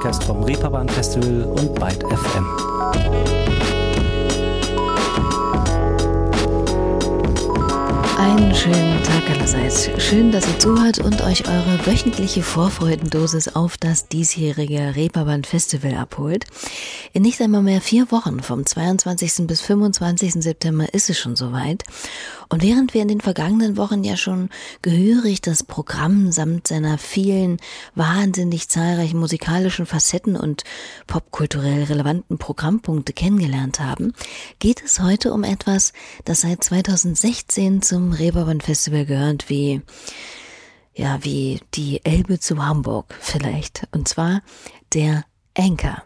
Podcast vom Reeperbahn Festival und Byte FM. Einen schönen Tag allerseits. Schön, dass ihr zuhört und euch eure wöchentliche Vorfreudendosis auf das diesjährige Reeperbahn Festival abholt. In nicht einmal mehr vier Wochen, vom 22. bis 25. September, ist es schon soweit. Und während wir in den vergangenen Wochen ja schon gehörig das Programm samt seiner vielen wahnsinnig zahlreichen musikalischen Facetten und popkulturell relevanten Programmpunkte kennengelernt haben, geht es heute um etwas, das seit 2016 zum Reeperbahn Festival gehört, wie ja, wie die Elbe zu Hamburg vielleicht. Und zwar der Anchor.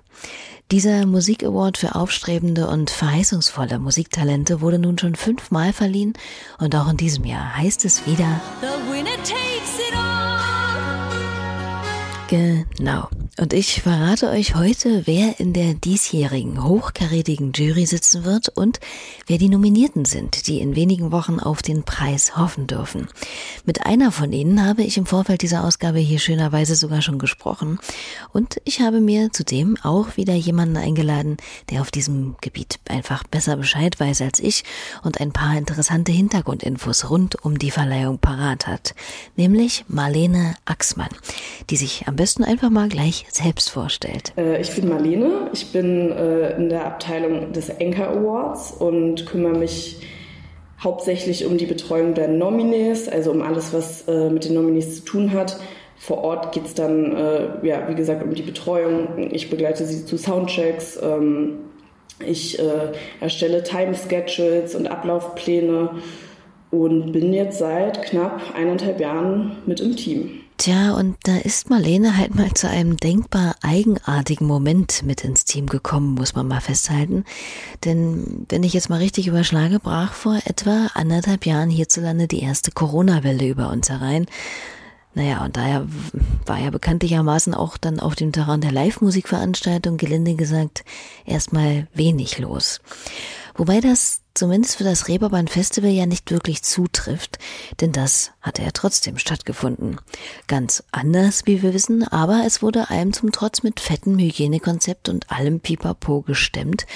Dieser Musikaward für aufstrebende und verheißungsvolle Musiktalente wurde nun schon fünfmal verliehen und auch in diesem Jahr heißt es wieder Genau. Und ich verrate euch heute, wer in der diesjährigen hochkarätigen Jury sitzen wird und wer die Nominierten sind, die in wenigen Wochen auf den Preis hoffen dürfen. Mit einer von ihnen habe ich im Vorfeld dieser Ausgabe hier schönerweise sogar schon gesprochen und ich habe mir zudem auch wieder jemanden eingeladen, der auf diesem Gebiet einfach besser Bescheid weiß als ich und ein paar interessante Hintergrundinfos rund um die Verleihung parat hat, nämlich Marlene Axmann, die sich am besten einfach mal gleich selbst vorstellt. Äh, ich bin Marlene, ich bin äh, in der Abteilung des Anchor Awards und kümmere mich hauptsächlich um die Betreuung der Nominees, also um alles, was äh, mit den Nominees zu tun hat. Vor Ort geht es dann, ja, wie gesagt, um die Betreuung. Ich begleite sie zu Soundchecks. Ähm, ich erstelle Time-Schedules und Ablaufpläne und bin jetzt seit knapp eineinhalb Jahren mit im Team. Tja, und da ist Marlene halt mal zu einem denkbar eigenartigen Moment mit ins Team gekommen, muss man mal festhalten. Denn wenn ich jetzt mal richtig überschlage, brach vor etwa anderthalb Jahren hierzulande die erste Corona-Welle über uns herein. Naja, und daher war ja bekanntlichermaßen auch dann auf dem Terrain der Live-Musikveranstaltung, gelinde gesagt, erstmal wenig los. Wobei das zumindest für das Reeperbahn Festival ja nicht wirklich zutrifft, denn das hatte ja trotzdem stattgefunden. Ganz anders, wie wir wissen, aber es wurde allem zum Trotz mit fettem Hygienekonzept und allem Pipapo gestemmt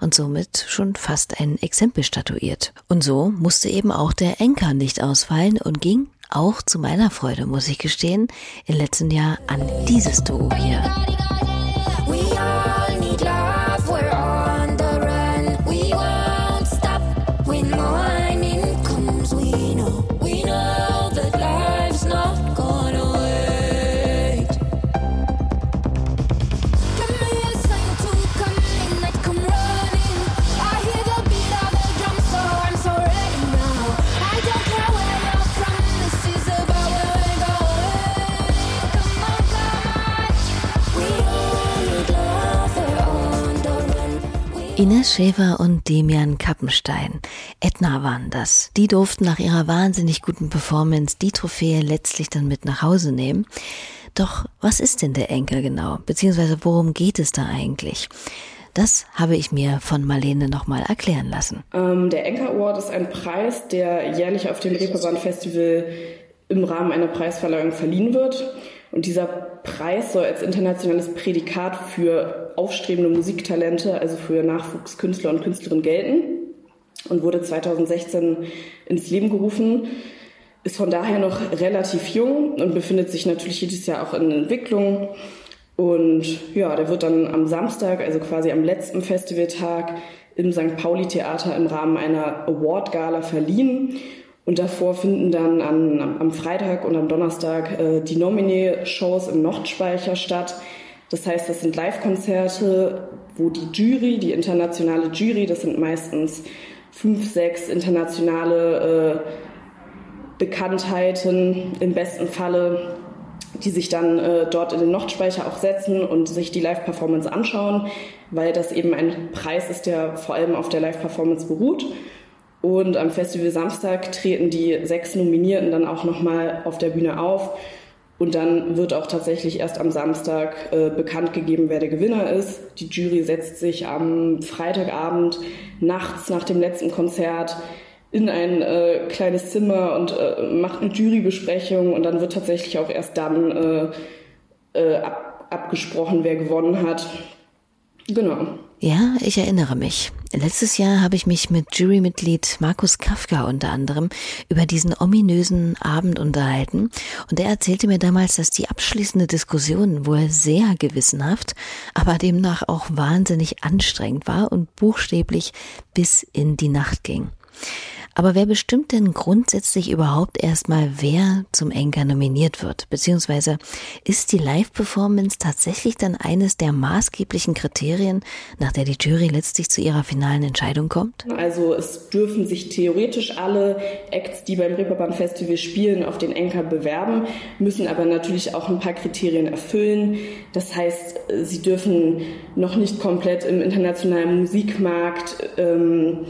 und somit schon fast ein Exempel statuiert. Und so musste eben auch der Enker nicht ausfallen und ging auch zu meiner Freude, muss ich gestehen, im letzten Jahr an dieses Duo hier. Ines Schäfer und Demian Kappenstein. Edna waren das. Die durften nach ihrer wahnsinnig guten Performance die Trophäe letztlich dann mit nach Hause nehmen. Doch was ist denn der Enkel genau? Beziehungsweise worum geht es da eigentlich? Das habe ich mir von Marlene nochmal erklären lassen. Ähm, der Enker Award ist ein Preis, der jährlich auf dem Reeperbahn Festival im Rahmen einer Preisverleihung verliehen wird. Und dieser Preis soll als internationales Prädikat für aufstrebende Musiktalente, also für Nachwuchskünstler und Künstlerinnen gelten und wurde 2016 ins Leben gerufen. Ist von daher noch relativ jung und befindet sich natürlich jedes Jahr auch in Entwicklung. Und ja, der wird dann am Samstag, also quasi am letzten Festivaltag, im St. Pauli Theater im Rahmen einer Award Gala verliehen. Und davor finden dann an, am Freitag und am Donnerstag äh, die Nominee-Shows im Nordspeicher statt. Das heißt, das sind Live-Konzerte, wo die Jury, die internationale Jury, das sind meistens fünf, sechs internationale äh, Bekanntheiten im besten Falle, die sich dann äh, dort in den Nordspeicher auch setzen und sich die Live-Performance anschauen, weil das eben ein Preis ist, der vor allem auf der Live-Performance beruht. Und am Festival Samstag treten die sechs Nominierten dann auch nochmal auf der Bühne auf. Und dann wird auch tatsächlich erst am Samstag äh, bekannt gegeben, wer der Gewinner ist. Die Jury setzt sich am Freitagabend nachts nach dem letzten Konzert in ein äh, kleines Zimmer und äh, macht eine Jurybesprechung und dann wird tatsächlich auch erst dann äh, äh, ab abgesprochen, wer gewonnen hat. Genau. Ja, ich erinnere mich. Letztes Jahr habe ich mich mit Jurymitglied Markus Kafka unter anderem über diesen ominösen Abend unterhalten und er erzählte mir damals, dass die abschließende Diskussion wohl sehr gewissenhaft, aber demnach auch wahnsinnig anstrengend war und buchstäblich bis in die Nacht ging. Aber wer bestimmt denn grundsätzlich überhaupt erstmal, wer zum Enker nominiert wird? Beziehungsweise ist die Live-Performance tatsächlich dann eines der maßgeblichen Kriterien, nach der die Jury letztlich zu ihrer finalen Entscheidung kommt? Also es dürfen sich theoretisch alle Acts, die beim Reeperbahn Festival spielen, auf den Enker bewerben, müssen aber natürlich auch ein paar Kriterien erfüllen. Das heißt, sie dürfen noch nicht komplett im internationalen Musikmarkt ähm,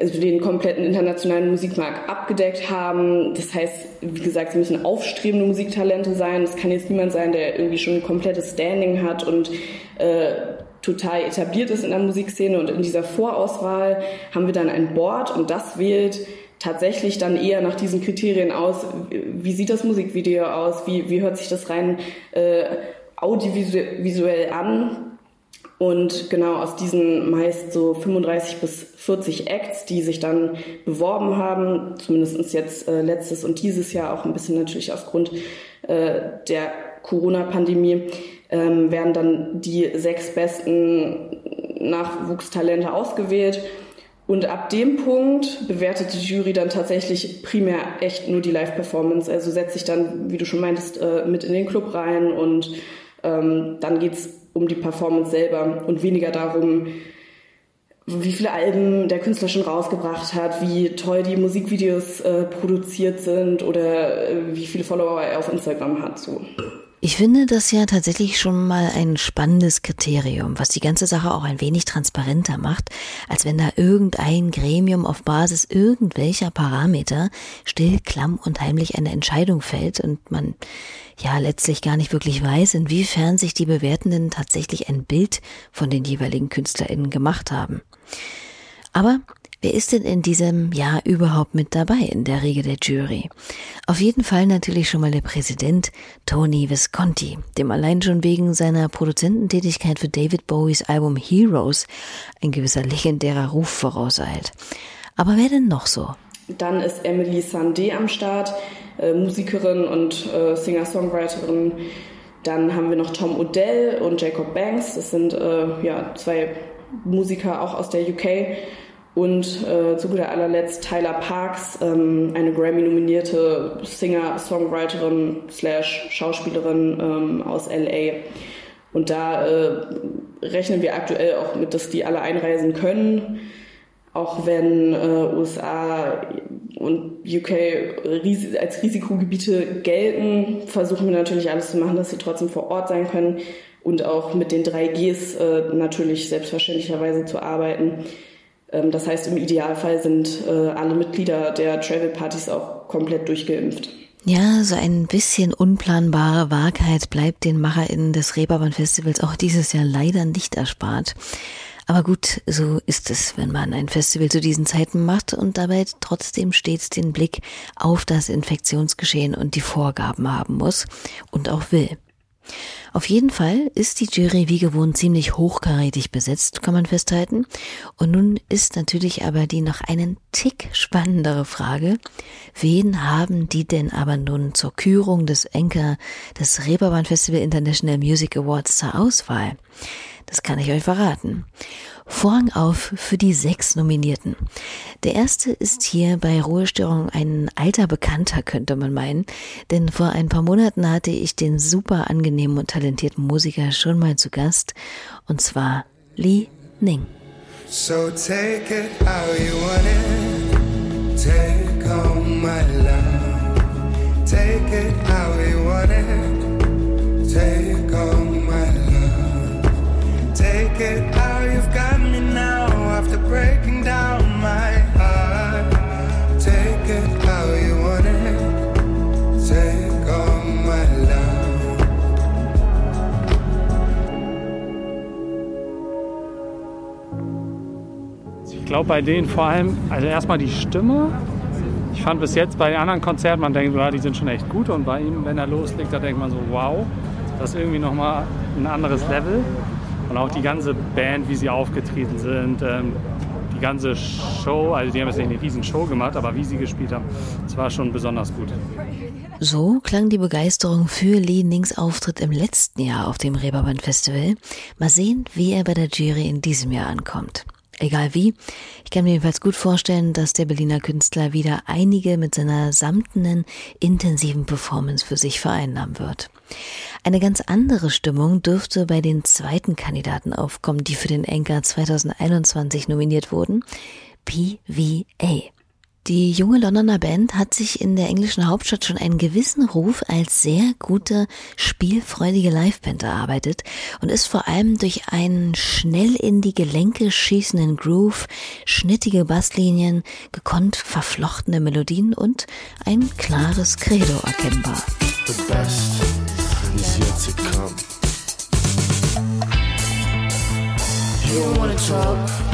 also den kompletten internationalen Musikmarkt abgedeckt haben. Das heißt, wie gesagt, sie müssen aufstrebende Musiktalente sein. Es kann jetzt niemand sein, der irgendwie schon ein komplettes Standing hat und äh, total etabliert ist in der Musikszene. Und in dieser Vorauswahl haben wir dann ein Board und das wählt tatsächlich dann eher nach diesen Kriterien aus. Wie sieht das Musikvideo aus? Wie, wie hört sich das rein äh, audiovisuell an? Und genau aus diesen meist so 35 bis 40 Acts, die sich dann beworben haben, zumindest jetzt äh, letztes und dieses Jahr auch ein bisschen natürlich aufgrund äh, der Corona-Pandemie, ähm, werden dann die sechs besten Nachwuchstalente ausgewählt. Und ab dem Punkt bewertet die Jury dann tatsächlich primär echt nur die Live-Performance. Also setzt sich dann, wie du schon meintest, äh, mit in den Club rein und ähm, dann geht's um die Performance selber und weniger darum, wie viele Alben der Künstler schon rausgebracht hat, wie toll die Musikvideos äh, produziert sind oder äh, wie viele Follower er auf Instagram hat. So. Ich finde das ja tatsächlich schon mal ein spannendes Kriterium, was die ganze Sache auch ein wenig transparenter macht, als wenn da irgendein Gremium auf Basis irgendwelcher Parameter still, klamm und heimlich eine Entscheidung fällt und man ja letztlich gar nicht wirklich weiß, inwiefern sich die Bewertenden tatsächlich ein Bild von den jeweiligen KünstlerInnen gemacht haben. Aber Wer ist denn in diesem Jahr überhaupt mit dabei in der Riege der Jury? Auf jeden Fall natürlich schon mal der Präsident Tony Visconti, dem allein schon wegen seiner Produzententätigkeit für David Bowies Album Heroes ein gewisser legendärer Ruf vorauseilt. Aber wer denn noch so? Dann ist Emily Sandé am Start, äh, Musikerin und äh, Singer-Songwriterin. Dann haben wir noch Tom Odell und Jacob Banks. Das sind äh, ja zwei Musiker auch aus der UK und äh, zu guter allerletzt Tyler Parks, ähm, eine Grammy-nominierte Singer, Songwriterin slash Schauspielerin ähm, aus LA. Und da äh, rechnen wir aktuell auch mit, dass die alle einreisen können. Auch wenn äh, USA und UK ris als Risikogebiete gelten, versuchen wir natürlich alles zu machen, dass sie trotzdem vor Ort sein können und auch mit den 3Gs äh, natürlich selbstverständlicherweise zu arbeiten. Ähm, das heißt, im Idealfall sind äh, alle Mitglieder der Travel Partys auch komplett durchgeimpft. Ja, so ein bisschen unplanbare Wahrheit bleibt den MacherInnen des Reeperbahn Festivals auch dieses Jahr leider nicht erspart. Aber gut, so ist es, wenn man ein Festival zu diesen Zeiten macht und dabei trotzdem stets den Blick auf das Infektionsgeschehen und die Vorgaben haben muss und auch will. Auf jeden Fall ist die Jury wie gewohnt ziemlich hochkarätig besetzt, kann man festhalten. Und nun ist natürlich aber die noch einen Tick spannendere Frage. Wen haben die denn aber nun zur Kürung des Enker des Reeperbahn Festival International Music Awards zur Auswahl? Das kann ich euch verraten. Vorhang auf für die sechs Nominierten. Der erste ist hier bei Ruhestörung ein alter Bekannter, könnte man meinen, denn vor ein paar Monaten hatte ich den super angenehmen und talentierten Musiker schon mal zu Gast, und zwar Li Ning. So take it how you want it, take home my love, take it how you want it, take love, take it how you've got after breaking down my heart. Take it how you want it. Take all my love. Ich glaube bei denen vor allem, also erstmal die Stimme. Ich fand bis jetzt bei den anderen Konzerten, man denkt, ja, die sind schon echt gut und bei ihm, wenn er loslegt, da denkt man so, wow. Das ist irgendwie nochmal ein anderes Level. Und auch die ganze Band, wie sie aufgetreten sind, ähm, die ganze Show, also die haben jetzt nicht eine riesen Show gemacht, aber wie sie gespielt haben, das war schon besonders gut. So klang die Begeisterung für Lee Nings Auftritt im letzten Jahr auf dem Reeperbahn Festival. Mal sehen, wie er bei der Jury in diesem Jahr ankommt. Egal wie, ich kann mir jedenfalls gut vorstellen, dass der Berliner Künstler wieder einige mit seiner samtenen, intensiven Performance für sich vereinnahmen wird. Eine ganz andere Stimmung dürfte bei den zweiten Kandidaten aufkommen, die für den Enker 2021 nominiert wurden. PVA. Die junge Londoner Band hat sich in der englischen Hauptstadt schon einen gewissen Ruf als sehr gute, spielfreudige Liveband erarbeitet und ist vor allem durch einen schnell in die Gelenke schießenden Groove, schnittige Basslinien, gekonnt verflochtene Melodien und ein klares Credo erkennbar. You don't wanna talk.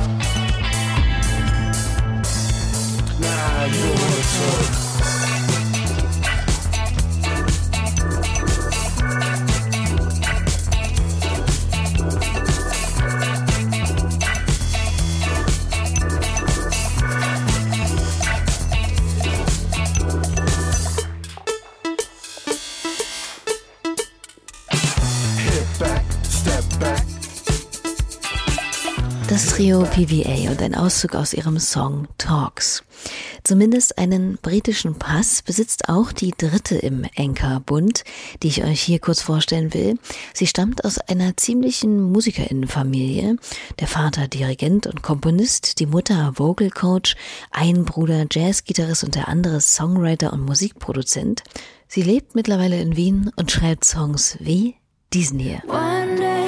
Das Trio PVA und ein Auszug aus ihrem Song Talks. Zumindest einen britischen Pass besitzt auch die dritte im Enker-Bund, die ich euch hier kurz vorstellen will. Sie stammt aus einer ziemlichen Musikerinnenfamilie. Der Vater Dirigent und Komponist, die Mutter Vocal Coach, ein Bruder Jazzgitarrist und der andere Songwriter und Musikproduzent. Sie lebt mittlerweile in Wien und schreibt Songs wie diesen hier. But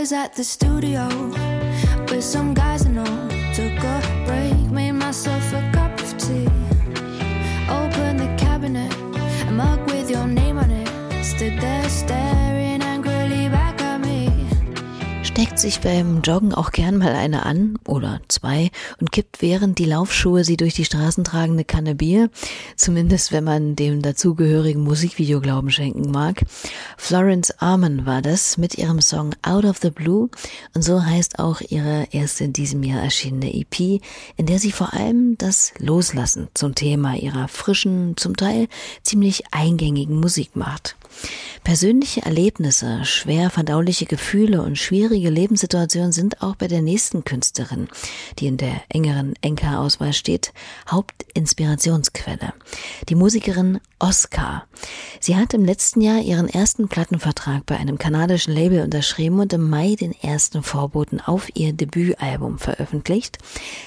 was at the studio with some guys I know. Took a break, made myself a steckt sich beim Joggen auch gern mal eine an oder zwei und kippt während die Laufschuhe sie durch die Straßen tragende Kanne Bier, zumindest wenn man dem dazugehörigen Musikvideo Glauben schenken mag. Florence Arman war das mit ihrem Song Out of the Blue und so heißt auch ihre erste in diesem Jahr erschienene EP, in der sie vor allem das Loslassen zum Thema ihrer frischen, zum Teil ziemlich eingängigen Musik macht. Persönliche Erlebnisse, schwer verdauliche Gefühle und schwierige Lebenssituationen sind auch bei der nächsten Künstlerin, die in der engeren Enka-Auswahl steht, Hauptinspirationsquelle. Die Musikerin Oscar. Sie hat im letzten Jahr ihren ersten Plattenvertrag bei einem kanadischen Label unterschrieben und im Mai den ersten Vorboten auf ihr Debütalbum veröffentlicht.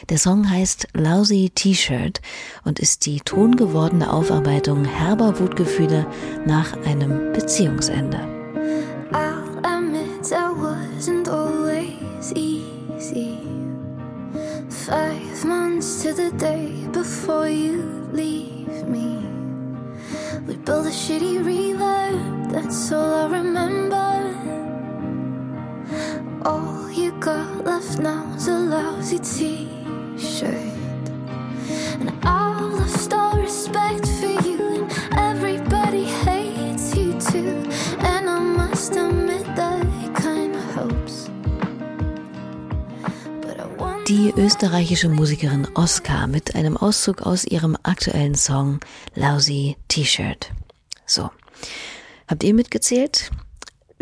Der Song heißt Lousy T-Shirt und ist die tongewordene Aufarbeitung herber Wutgefühle nach einem Beziehungsende. Five months to the day before you leave me. We built a shitty reverb, that's all I remember. All you got left now is a lousy t shirt. And all lost all respect Die österreichische Musikerin Oscar mit einem Auszug aus ihrem aktuellen Song Lousy T-Shirt. So. Habt ihr mitgezählt?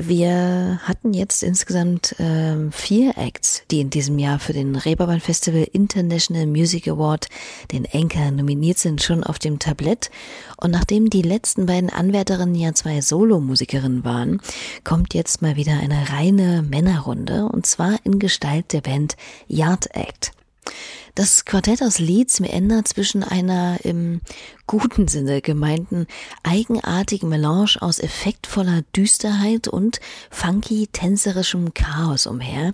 Wir hatten jetzt insgesamt äh, vier Acts, die in diesem Jahr für den Reeperbahn Festival International Music Award, den Anchor, nominiert sind, schon auf dem Tablett. Und nachdem die letzten beiden Anwärterinnen ja zwei Solomusikerinnen waren, kommt jetzt mal wieder eine reine Männerrunde, und zwar in Gestalt der Band Yard Act. Das Quartett aus Leeds ändert zwischen einer im guten Sinne gemeinten eigenartigen Melange aus effektvoller Düsterheit und funky tänzerischem Chaos umher,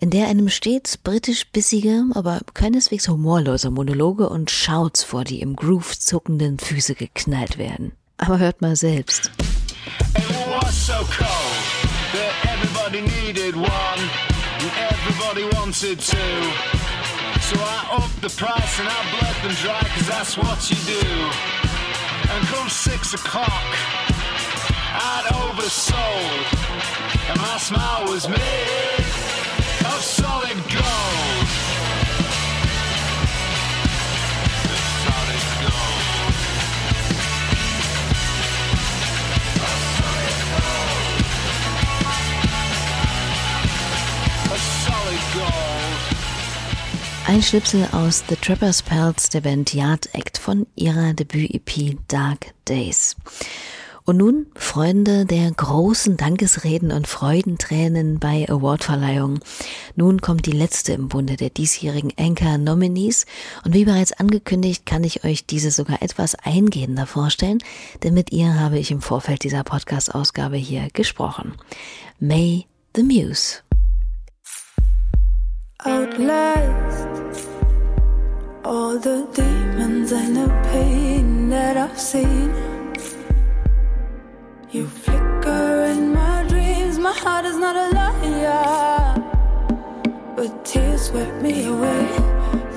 in der einem stets britisch bissige, aber keineswegs humorlose Monologe und Shouts vor die im Groove zuckenden Füße geknallt werden. Aber hört mal selbst. It so I upped the price and I bled them dry, cause that's what you do. And come six o'clock, I'd oversold, and my smile was made of solid gold. Solid gold. A solid gold. Ein Schnipsel aus The Trapper's Pals der Band Yard Act von ihrer Debüt-EP Dark Days. Und nun, Freunde der großen Dankesreden und Freudentränen bei Awardverleihungen. Nun kommt die letzte im Bunde der diesjährigen Anchor-Nominees. Und wie bereits angekündigt, kann ich euch diese sogar etwas eingehender vorstellen, denn mit ihr habe ich im Vorfeld dieser Podcast-Ausgabe hier gesprochen. May the Muse. Outlast all the demons and the pain that I've seen. You flicker in my dreams, my heart is not a liar, but tears swept me away,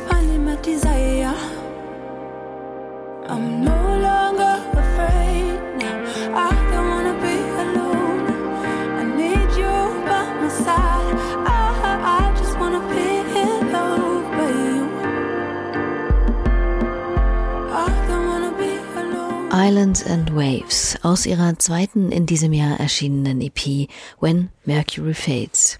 finding my desire. I'm no longer Islands and Waves aus ihrer zweiten in diesem Jahr erschienenen EP When Mercury Fades.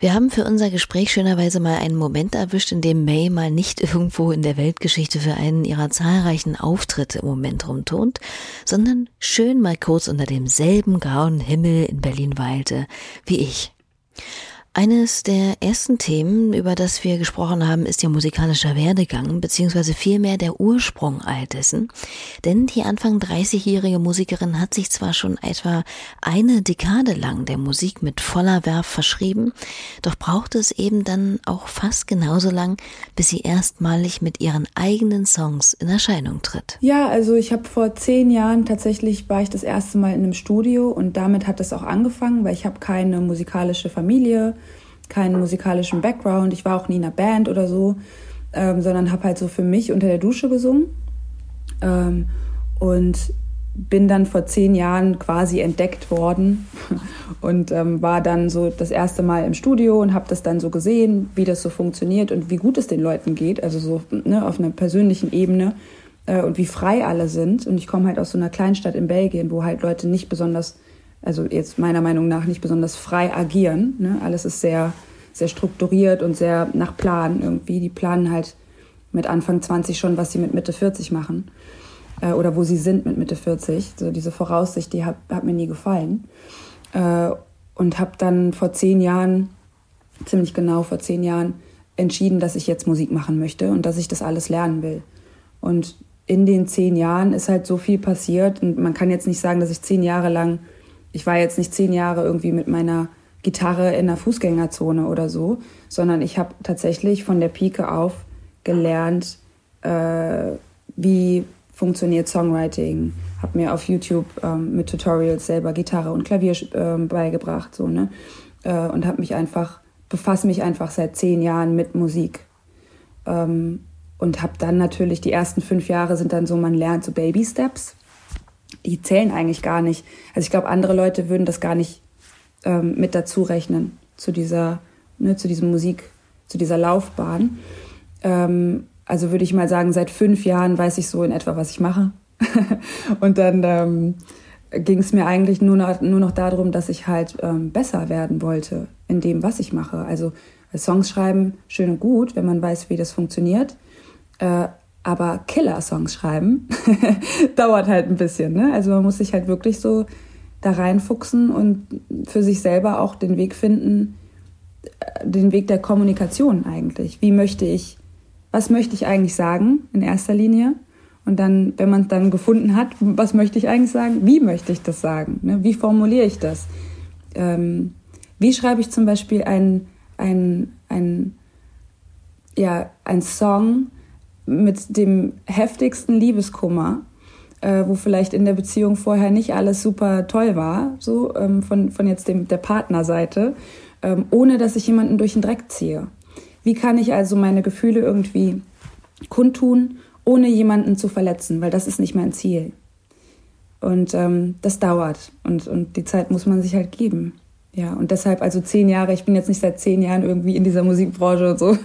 Wir haben für unser Gespräch schönerweise mal einen Moment erwischt, in dem May mal nicht irgendwo in der Weltgeschichte für einen ihrer zahlreichen Auftritte im Moment rumtont, sondern schön mal kurz unter demselben grauen Himmel in Berlin weilte wie ich. Eines der ersten Themen, über das wir gesprochen haben, ist ihr musikalischer Werdegang, beziehungsweise vielmehr der Ursprung all dessen. Denn die Anfang 30-jährige Musikerin hat sich zwar schon etwa eine Dekade lang der Musik mit voller Werf verschrieben, doch brauchte es eben dann auch fast genauso lang, bis sie erstmalig mit ihren eigenen Songs in Erscheinung tritt. Ja, also ich habe vor zehn Jahren tatsächlich war ich das erste Mal in einem Studio und damit hat es auch angefangen, weil ich habe keine musikalische Familie, keinen musikalischen Background. Ich war auch nie in einer Band oder so, ähm, sondern habe halt so für mich unter der Dusche gesungen ähm, und bin dann vor zehn Jahren quasi entdeckt worden und ähm, war dann so das erste Mal im Studio und habe das dann so gesehen, wie das so funktioniert und wie gut es den Leuten geht, also so ne, auf einer persönlichen Ebene äh, und wie frei alle sind. Und ich komme halt aus so einer Kleinstadt in Belgien, wo halt Leute nicht besonders, also jetzt meiner Meinung nach nicht besonders frei agieren. Ne? Alles ist sehr, sehr strukturiert und sehr nach Plan irgendwie. Die planen halt mit Anfang 20 schon, was sie mit Mitte 40 machen äh, oder wo sie sind mit Mitte 40. So diese Voraussicht, die hat, hat mir nie gefallen. Äh, und habe dann vor zehn Jahren, ziemlich genau vor zehn Jahren, entschieden, dass ich jetzt Musik machen möchte und dass ich das alles lernen will. Und in den zehn Jahren ist halt so viel passiert und man kann jetzt nicht sagen, dass ich zehn Jahre lang, ich war jetzt nicht zehn Jahre irgendwie mit meiner Gitarre in der Fußgängerzone oder so, sondern ich habe tatsächlich von der Pike auf gelernt, äh, wie funktioniert Songwriting, habe mir auf YouTube ähm, mit Tutorials selber Gitarre und Klavier ähm, beigebracht, so ne, äh, und habe mich einfach befasse mich einfach seit zehn Jahren mit Musik. Ähm, und habe dann natürlich die ersten fünf Jahre sind dann so, man lernt so Baby Steps, die zählen eigentlich gar nicht. Also ich glaube, andere Leute würden das gar nicht ähm, mit dazu rechnen zu dieser, ne, zu diesem Musik, zu dieser Laufbahn. Ähm, also würde ich mal sagen, seit fünf Jahren weiß ich so in etwa, was ich mache. und dann ähm, ging es mir eigentlich nur noch, nur noch darum, dass ich halt ähm, besser werden wollte in dem, was ich mache. Also Songs schreiben, schön und gut, wenn man weiß, wie das funktioniert. Äh, aber Killer-Songs schreiben dauert halt ein bisschen. Ne? Also man muss sich halt wirklich so da reinfuchsen und für sich selber auch den Weg finden, äh, den Weg der Kommunikation eigentlich. Wie möchte ich, was möchte ich eigentlich sagen in erster Linie? Und dann, wenn man es dann gefunden hat, was möchte ich eigentlich sagen? Wie möchte ich das sagen? Ne? Wie formuliere ich das? Ähm, wie schreibe ich zum Beispiel ein, ein, ein, ja, ein Song mit dem heftigsten Liebeskummer äh, wo vielleicht in der Beziehung vorher nicht alles super toll war, so ähm, von, von jetzt dem, der Partnerseite, ähm, ohne dass ich jemanden durch den Dreck ziehe. Wie kann ich also meine Gefühle irgendwie kundtun, ohne jemanden zu verletzen, weil das ist nicht mein Ziel. Und ähm, das dauert und, und die Zeit muss man sich halt geben. Ja, und deshalb also zehn Jahre, ich bin jetzt nicht seit zehn Jahren irgendwie in dieser Musikbranche und so,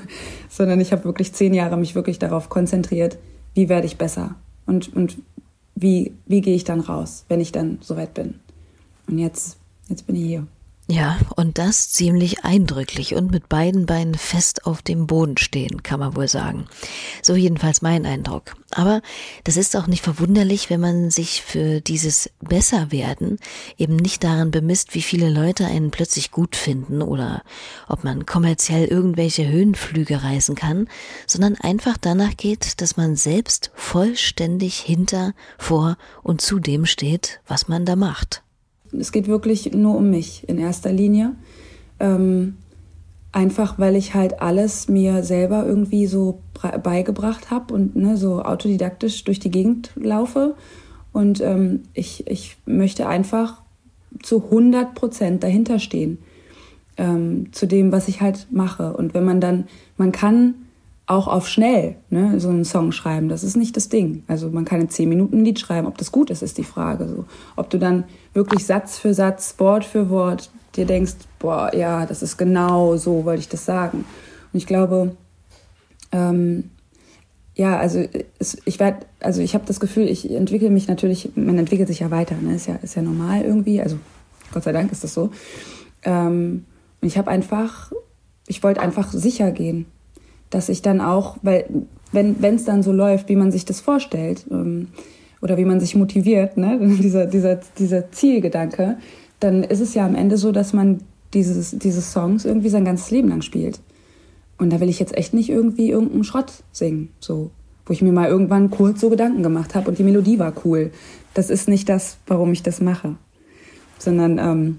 sondern ich habe wirklich zehn Jahre mich wirklich darauf konzentriert, wie werde ich besser und, und wie, wie gehe ich dann raus, wenn ich dann soweit bin. Und jetzt, jetzt bin ich hier. Ja, und das ziemlich eindrücklich und mit beiden Beinen fest auf dem Boden stehen, kann man wohl sagen. So jedenfalls mein Eindruck. Aber das ist auch nicht verwunderlich, wenn man sich für dieses Besserwerden eben nicht daran bemisst, wie viele Leute einen plötzlich gut finden oder ob man kommerziell irgendwelche Höhenflüge reisen kann, sondern einfach danach geht, dass man selbst vollständig hinter, vor und zu dem steht, was man da macht. Es geht wirklich nur um mich in erster Linie. Ähm, einfach weil ich halt alles mir selber irgendwie so beigebracht habe und ne, so autodidaktisch durch die Gegend laufe. Und ähm, ich, ich möchte einfach zu 100 Prozent dahinter stehen, ähm, zu dem, was ich halt mache. Und wenn man dann, man kann auch auf schnell ne, so einen Song schreiben. Das ist nicht das Ding. Also man kann in zehn Minuten ein Lied schreiben. Ob das gut ist, ist die Frage. So, ob du dann wirklich Satz für Satz, Wort für Wort dir denkst, boah, ja, das ist genau so, wollte ich das sagen. Und ich glaube, ähm, ja, also es, ich werde, also ich habe das Gefühl, ich entwickle mich natürlich, man entwickelt sich ja weiter, ne? Ist ja, ist ja normal irgendwie. Also Gott sei Dank ist das so. Ähm, und ich habe einfach, ich wollte einfach sicher gehen dass ich dann auch, weil wenn es dann so läuft, wie man sich das vorstellt ähm, oder wie man sich motiviert, ne, dieser, dieser, dieser Zielgedanke, dann ist es ja am Ende so, dass man dieses, diese Songs irgendwie sein ganzes Leben lang spielt. Und da will ich jetzt echt nicht irgendwie irgendeinen Schrott singen, so, wo ich mir mal irgendwann kurz so Gedanken gemacht habe und die Melodie war cool. Das ist nicht das, warum ich das mache, sondern ähm,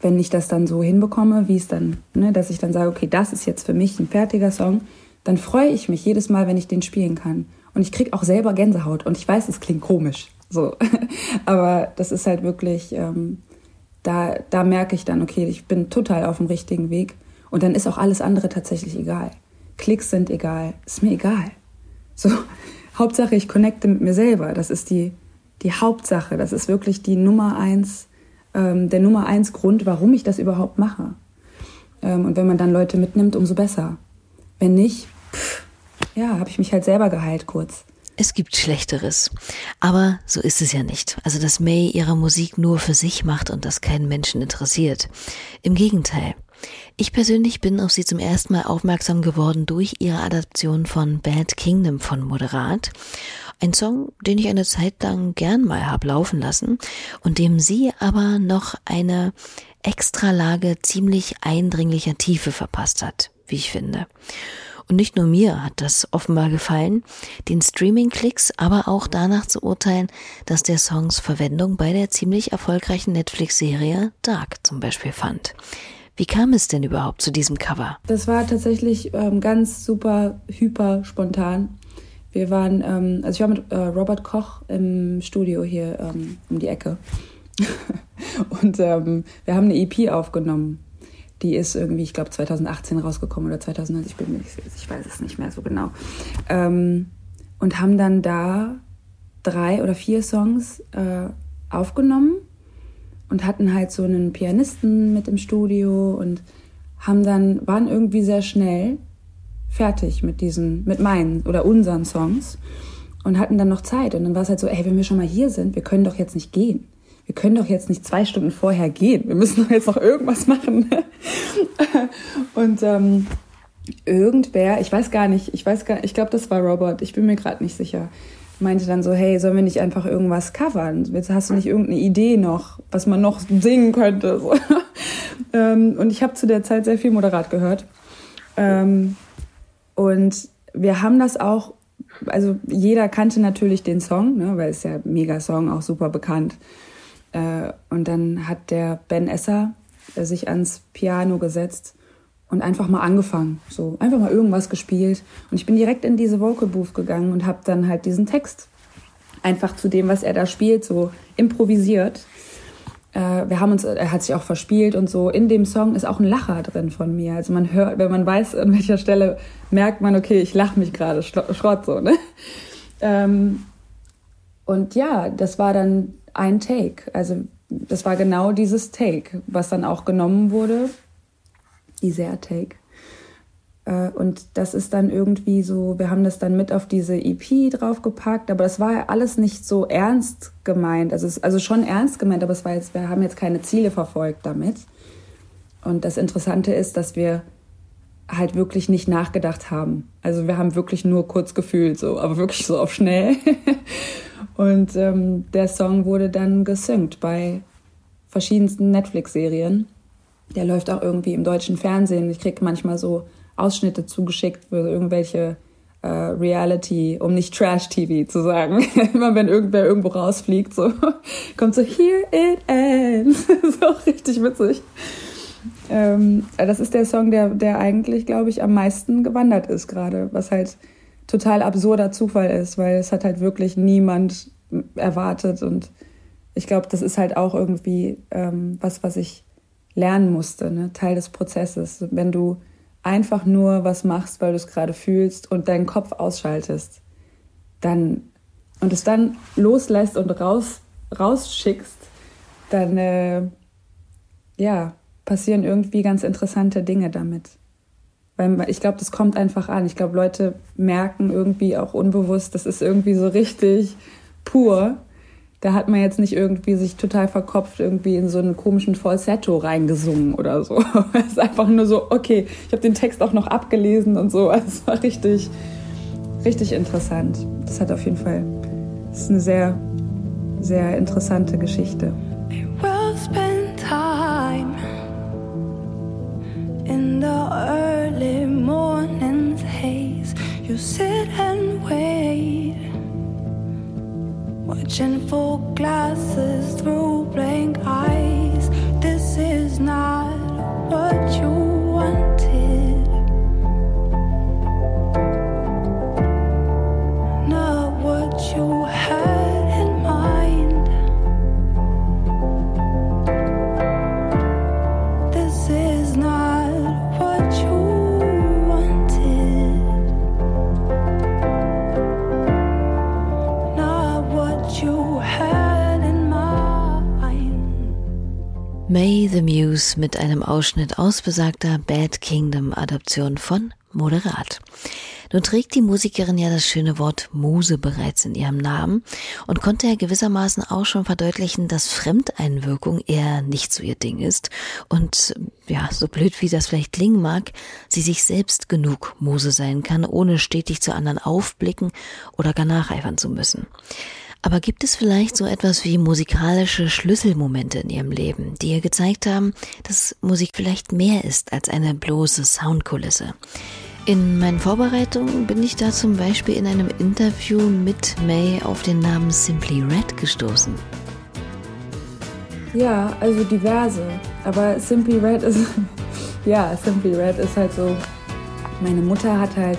wenn ich das dann so hinbekomme, wie es dann, ne, dass ich dann sage, okay, das ist jetzt für mich ein fertiger Song, dann freue ich mich jedes Mal, wenn ich den spielen kann. Und ich kriege auch selber Gänsehaut. Und ich weiß, es klingt komisch, so, aber das ist halt wirklich, ähm, da, da merke ich dann, okay, ich bin total auf dem richtigen Weg. Und dann ist auch alles andere tatsächlich egal. Klicks sind egal, ist mir egal. So, Hauptsache, ich connecte mit mir selber. Das ist die, die Hauptsache. Das ist wirklich die Nummer eins ähm, der Nummer eins Grund, warum ich das überhaupt mache. Ähm, und wenn man dann Leute mitnimmt, umso besser. Wenn nicht, pff, ja, habe ich mich halt selber geheilt kurz. Es gibt Schlechteres. Aber so ist es ja nicht. Also, dass May ihre Musik nur für sich macht und das keinen Menschen interessiert. Im Gegenteil. Ich persönlich bin auf sie zum ersten Mal aufmerksam geworden durch ihre Adaption von Bad Kingdom von Moderat. Ein Song, den ich eine Zeit lang gern mal hab laufen lassen und dem sie aber noch eine Extralage ziemlich eindringlicher Tiefe verpasst hat, wie ich finde. Und nicht nur mir hat das offenbar gefallen, den Streaming-Klicks aber auch danach zu urteilen, dass der Songs Verwendung bei der ziemlich erfolgreichen Netflix-Serie Dark zum Beispiel fand. Wie kam es denn überhaupt zu diesem Cover? Das war tatsächlich ähm, ganz super, hyper spontan. Wir waren, ähm, also ich war mit äh, Robert Koch im Studio hier ähm, um die Ecke. und ähm, wir haben eine EP aufgenommen. Die ist irgendwie, ich glaube, 2018 rausgekommen oder 2019, ich, bin mir, ich weiß es nicht mehr so genau. Ähm, und haben dann da drei oder vier Songs äh, aufgenommen und hatten halt so einen Pianisten mit im Studio und haben dann, waren irgendwie sehr schnell fertig mit diesen, mit meinen oder unseren Songs und hatten dann noch Zeit. Und dann war es halt so, ey, wenn wir schon mal hier sind, wir können doch jetzt nicht gehen. Wir können doch jetzt nicht zwei Stunden vorher gehen. Wir müssen doch jetzt noch irgendwas machen. und ähm, irgendwer, ich weiß gar nicht, ich weiß gar, ich glaube, das war Robert. Ich bin mir gerade nicht sicher. Meinte dann so, hey, sollen wir nicht einfach irgendwas covern? Jetzt hast du nicht irgendeine Idee noch, was man noch singen könnte. ähm, und ich habe zu der Zeit sehr viel Moderat gehört. Und wir haben das auch, also jeder kannte natürlich den Song, ne, weil es ja mega Song, auch super bekannt. Äh, und dann hat der Ben Esser äh, sich ans Piano gesetzt und einfach mal angefangen, so einfach mal irgendwas gespielt. Und ich bin direkt in diese Vocal Booth gegangen und habe dann halt diesen Text einfach zu dem, was er da spielt, so improvisiert. Äh, wir haben uns, er hat sich auch verspielt und so. In dem Song ist auch ein Lacher drin von mir. Also man hört, wenn man weiß, an welcher Stelle merkt man, okay, ich lache mich gerade Schrott so, ne? Ähm, und ja, das war dann ein Take. Also das war genau dieses Take, was dann auch genommen wurde. Dieser Take. Äh, und das ist dann irgendwie so, wir haben das dann mit auf diese EP draufgepackt, aber das war alles nicht so ernst gemeint. Also, es, also schon ernst gemeint, aber es war jetzt, wir haben jetzt keine Ziele verfolgt damit. Und das Interessante ist, dass wir halt wirklich nicht nachgedacht haben. Also wir haben wirklich nur kurz gefühlt, so, aber wirklich so auf schnell. Und ähm, der Song wurde dann gesynkt bei verschiedensten Netflix-Serien. Der läuft auch irgendwie im deutschen Fernsehen. Ich kriege manchmal so Ausschnitte zugeschickt für irgendwelche äh, Reality, um nicht Trash-TV zu sagen. Immer wenn irgendwer irgendwo rausfliegt, so kommt so Here it ends. so richtig witzig. Ähm, das ist der Song, der, der eigentlich, glaube ich, am meisten gewandert ist gerade, was halt total absurder Zufall ist, weil es hat halt wirklich niemand erwartet und ich glaube, das ist halt auch irgendwie ähm, was, was ich lernen musste, ne? Teil des Prozesses. Wenn du einfach nur was machst, weil du es gerade fühlst und deinen Kopf ausschaltest, dann und es dann loslässt und raus rausschickst, dann äh, ja passieren irgendwie ganz interessante Dinge damit. Weil ich glaube, das kommt einfach an. Ich glaube, Leute merken irgendwie auch unbewusst, das ist irgendwie so richtig pur da hat man jetzt nicht irgendwie sich total verkopft irgendwie in so einen komischen Falsetto reingesungen oder so. Es ist einfach nur so, okay, ich habe den Text auch noch abgelesen und so. Also es war richtig, richtig interessant. Das hat auf jeden Fall, das ist eine sehr, sehr interessante Geschichte. We'll spend time in the early morning's haze. You sit and wait. Watching full glasses through blank eyes. This is not what you wanted. Not what you had May the Muse mit einem Ausschnitt aus besagter Bad Kingdom Adaption von Moderat. Nun trägt die Musikerin ja das schöne Wort Muse bereits in ihrem Namen und konnte ja gewissermaßen auch schon verdeutlichen, dass Fremdeinwirkung eher nicht so ihr Ding ist und ja, so blöd wie das vielleicht klingen mag, sie sich selbst genug Muse sein kann, ohne stetig zu anderen aufblicken oder gar nacheifern zu müssen. Aber gibt es vielleicht so etwas wie musikalische Schlüsselmomente in Ihrem Leben, die ihr gezeigt haben, dass Musik vielleicht mehr ist als eine bloße Soundkulisse? In meinen Vorbereitungen bin ich da zum Beispiel in einem Interview mit May auf den Namen Simply Red gestoßen. Ja, also diverse. Aber Simply Red ist, ja, Simply Red ist halt so. Meine Mutter hat halt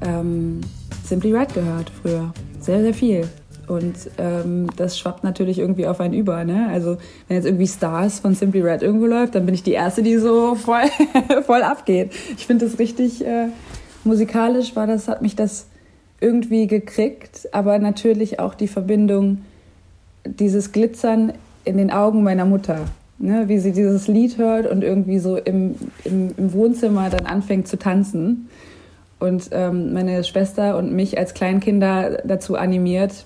ähm, Simply Red gehört früher. Sehr, sehr viel. Und ähm, das schwappt natürlich irgendwie auf einen über. Ne? Also wenn jetzt irgendwie Stars von Simply Red irgendwo läuft, dann bin ich die Erste, die so voll, voll abgeht. Ich finde das richtig äh, musikalisch war das, hat mich das irgendwie gekriegt, aber natürlich auch die Verbindung, dieses Glitzern in den Augen meiner Mutter. Ne? Wie sie dieses Lied hört und irgendwie so im, im, im Wohnzimmer dann anfängt zu tanzen. Und ähm, meine Schwester und mich als Kleinkinder dazu animiert,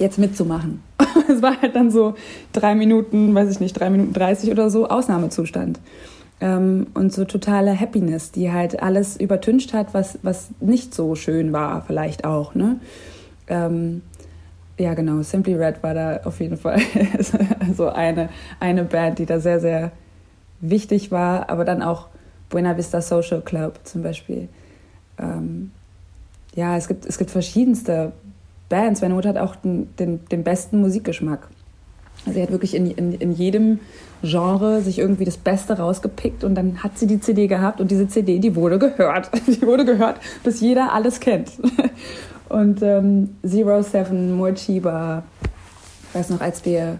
jetzt mitzumachen. Es war halt dann so drei Minuten, weiß ich nicht, drei Minuten 30 oder so, Ausnahmezustand. Ähm, und so totale Happiness, die halt alles übertüncht hat, was, was nicht so schön war, vielleicht auch. Ne? Ähm, ja, genau, Simply Red war da auf jeden Fall so eine, eine Band, die da sehr, sehr wichtig war, aber dann auch Buena Vista Social Club zum Beispiel. Ähm, ja, es gibt, es gibt verschiedenste Bands. Meine Mutter hat auch den, den, den besten Musikgeschmack. Also sie hat wirklich in, in, in jedem Genre sich irgendwie das Beste rausgepickt und dann hat sie die CD gehabt und diese CD, die wurde gehört. Die wurde gehört, bis jeder alles kennt. Und ähm, Zero Seven, Mochiba. Ich weiß noch, als wir,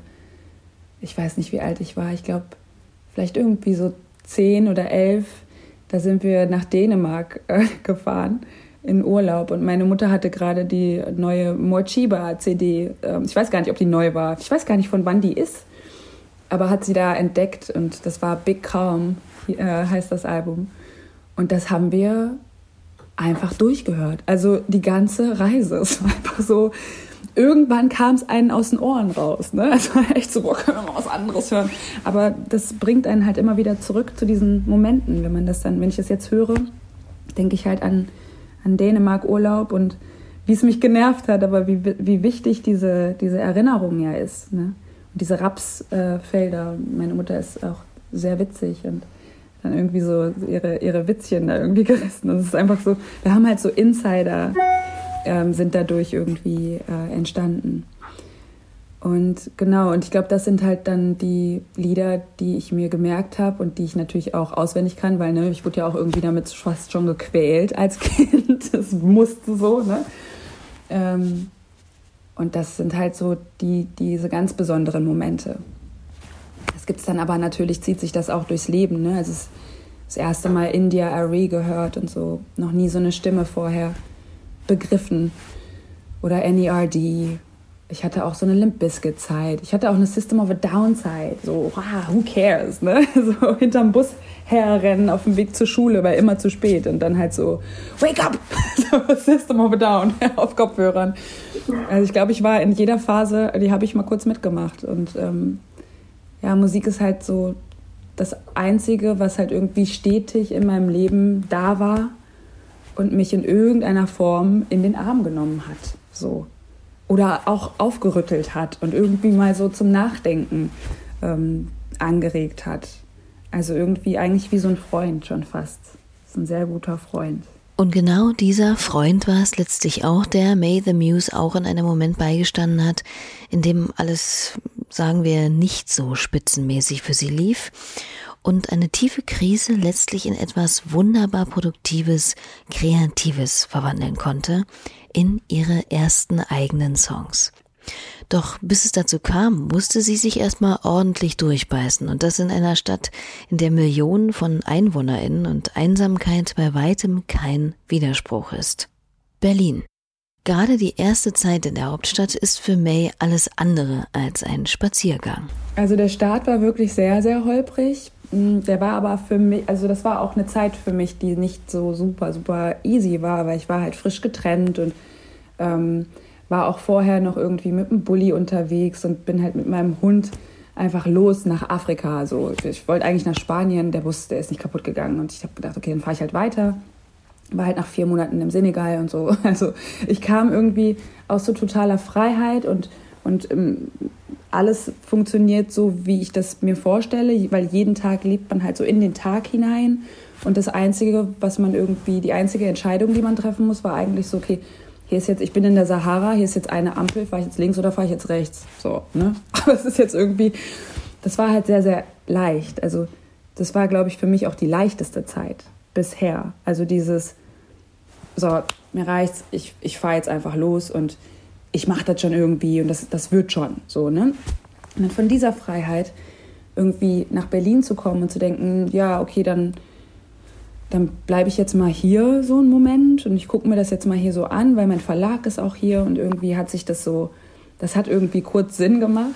ich weiß nicht, wie alt ich war, ich glaube, vielleicht irgendwie so zehn oder elf, da sind wir nach Dänemark äh, gefahren in Urlaub und meine Mutter hatte gerade die neue Mochiba CD. Ähm, ich weiß gar nicht, ob die neu war. Ich weiß gar nicht, von wann die ist, aber hat sie da entdeckt und das war Big Calm, äh, heißt das Album. Und das haben wir einfach durchgehört. Also die ganze Reise. Es war einfach so, irgendwann kam es einen aus den Ohren raus. Ne? Also echt so, boah, können wir mal was anderes hören. Aber das bringt einen halt immer wieder zurück zu diesen Momenten. Wenn man das dann, wenn ich das jetzt höre, denke ich halt an, an Dänemark Urlaub und wie es mich genervt hat, aber wie, wie wichtig diese, diese Erinnerung ja ist. Ne? Und diese Rapsfelder. Äh, Meine Mutter ist auch sehr witzig und dann irgendwie so ihre, ihre Witzchen da irgendwie gerissen. Es ist einfach so, wir haben halt so Insider, ähm, sind dadurch irgendwie äh, entstanden. Und genau, und ich glaube, das sind halt dann die Lieder, die ich mir gemerkt habe und die ich natürlich auch auswendig kann, weil ne, ich wurde ja auch irgendwie damit fast schon gequält als Kind. Das musste so, ne? Ähm, und das sind halt so die, diese ganz besonderen Momente gibt es dann aber natürlich, zieht sich das auch durchs Leben. Ne? Also das erste Mal India Arie gehört und so, noch nie so eine Stimme vorher begriffen. Oder NERD. Ich hatte auch so eine Limp Bizkit Zeit. Ich hatte auch eine System of a Down Zeit. So, wow, who cares, ne? So hinterm Bus herrennen auf dem Weg zur Schule, weil immer zu spät. Und dann halt so, wake up! So, System of a Down auf Kopfhörern. Also ich glaube, ich war in jeder Phase, die habe ich mal kurz mitgemacht. Und ähm, ja, Musik ist halt so das Einzige, was halt irgendwie stetig in meinem Leben da war und mich in irgendeiner Form in den Arm genommen hat. So. Oder auch aufgerüttelt hat und irgendwie mal so zum Nachdenken ähm, angeregt hat. Also irgendwie eigentlich wie so ein Freund schon fast. Ist ein sehr guter Freund. Und genau dieser Freund war es letztlich auch, der May the Muse auch in einem Moment beigestanden hat, in dem alles sagen wir, nicht so spitzenmäßig für sie lief und eine tiefe Krise letztlich in etwas wunderbar Produktives, Kreatives verwandeln konnte in ihre ersten eigenen Songs. Doch bis es dazu kam, musste sie sich erstmal ordentlich durchbeißen und das in einer Stadt, in der Millionen von Einwohnerinnen und Einsamkeit bei weitem kein Widerspruch ist. Berlin. Gerade die erste Zeit in der Hauptstadt ist für May alles andere als ein Spaziergang. Also der Start war wirklich sehr, sehr holprig. Mm, der war aber für mich, also das war auch eine Zeit für mich, die nicht so super, super easy war, weil ich war halt frisch getrennt und ähm, war auch vorher noch irgendwie mit dem Bulli unterwegs und bin halt mit meinem Hund einfach los nach Afrika. So, ich wollte eigentlich nach Spanien, der Bus, der ist nicht kaputt gegangen und ich habe gedacht, okay, dann fahre ich halt weiter war halt nach vier Monaten im Senegal und so. Also ich kam irgendwie aus so totaler Freiheit und, und ähm, alles funktioniert so, wie ich das mir vorstelle, weil jeden Tag lebt man halt so in den Tag hinein. Und das Einzige, was man irgendwie, die einzige Entscheidung, die man treffen muss, war eigentlich so, okay, hier ist jetzt, ich bin in der Sahara, hier ist jetzt eine Ampel, fahre ich jetzt links oder fahre ich jetzt rechts? So, ne? Aber es ist jetzt irgendwie, das war halt sehr, sehr leicht. Also das war, glaube ich, für mich auch die leichteste Zeit bisher. Also dieses, so, mir reicht's, ich, ich fahre jetzt einfach los und ich mache das schon irgendwie und das, das wird schon so, ne? Und dann von dieser Freiheit irgendwie nach Berlin zu kommen und zu denken, ja, okay, dann, dann bleibe ich jetzt mal hier so einen Moment und ich gucke mir das jetzt mal hier so an, weil mein Verlag ist auch hier und irgendwie hat sich das so, das hat irgendwie kurz Sinn gemacht.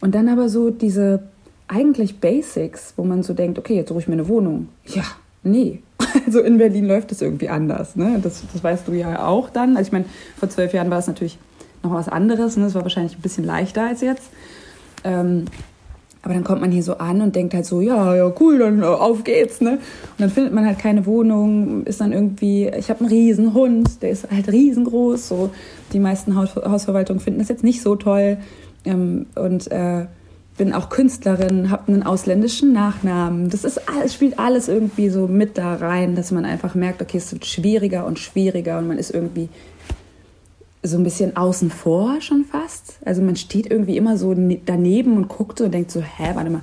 Und dann aber so diese eigentlich Basics, wo man so denkt, okay, jetzt suche ich mir eine Wohnung. Ja, nee, also in Berlin läuft es irgendwie anders. Ne? Das, das weißt du ja auch dann. Also ich meine, vor zwölf Jahren war es natürlich noch was anderes. Ne? Es war wahrscheinlich ein bisschen leichter als jetzt. Ähm, aber dann kommt man hier so an und denkt halt so, ja, ja, cool, dann äh, auf geht's, ne? Und dann findet man halt keine Wohnung, ist dann irgendwie, ich habe einen riesen Hund, der ist halt riesengroß, so. Die meisten Haus Hausverwaltungen finden das jetzt nicht so toll. Ähm, und äh, bin auch Künstlerin, habe einen ausländischen Nachnamen. Das ist alles, spielt alles irgendwie so mit da rein, dass man einfach merkt, okay, es wird schwieriger und schwieriger und man ist irgendwie so ein bisschen außen vor schon fast. Also man steht irgendwie immer so ne-, daneben und guckt so und denkt so, hä, warte mal,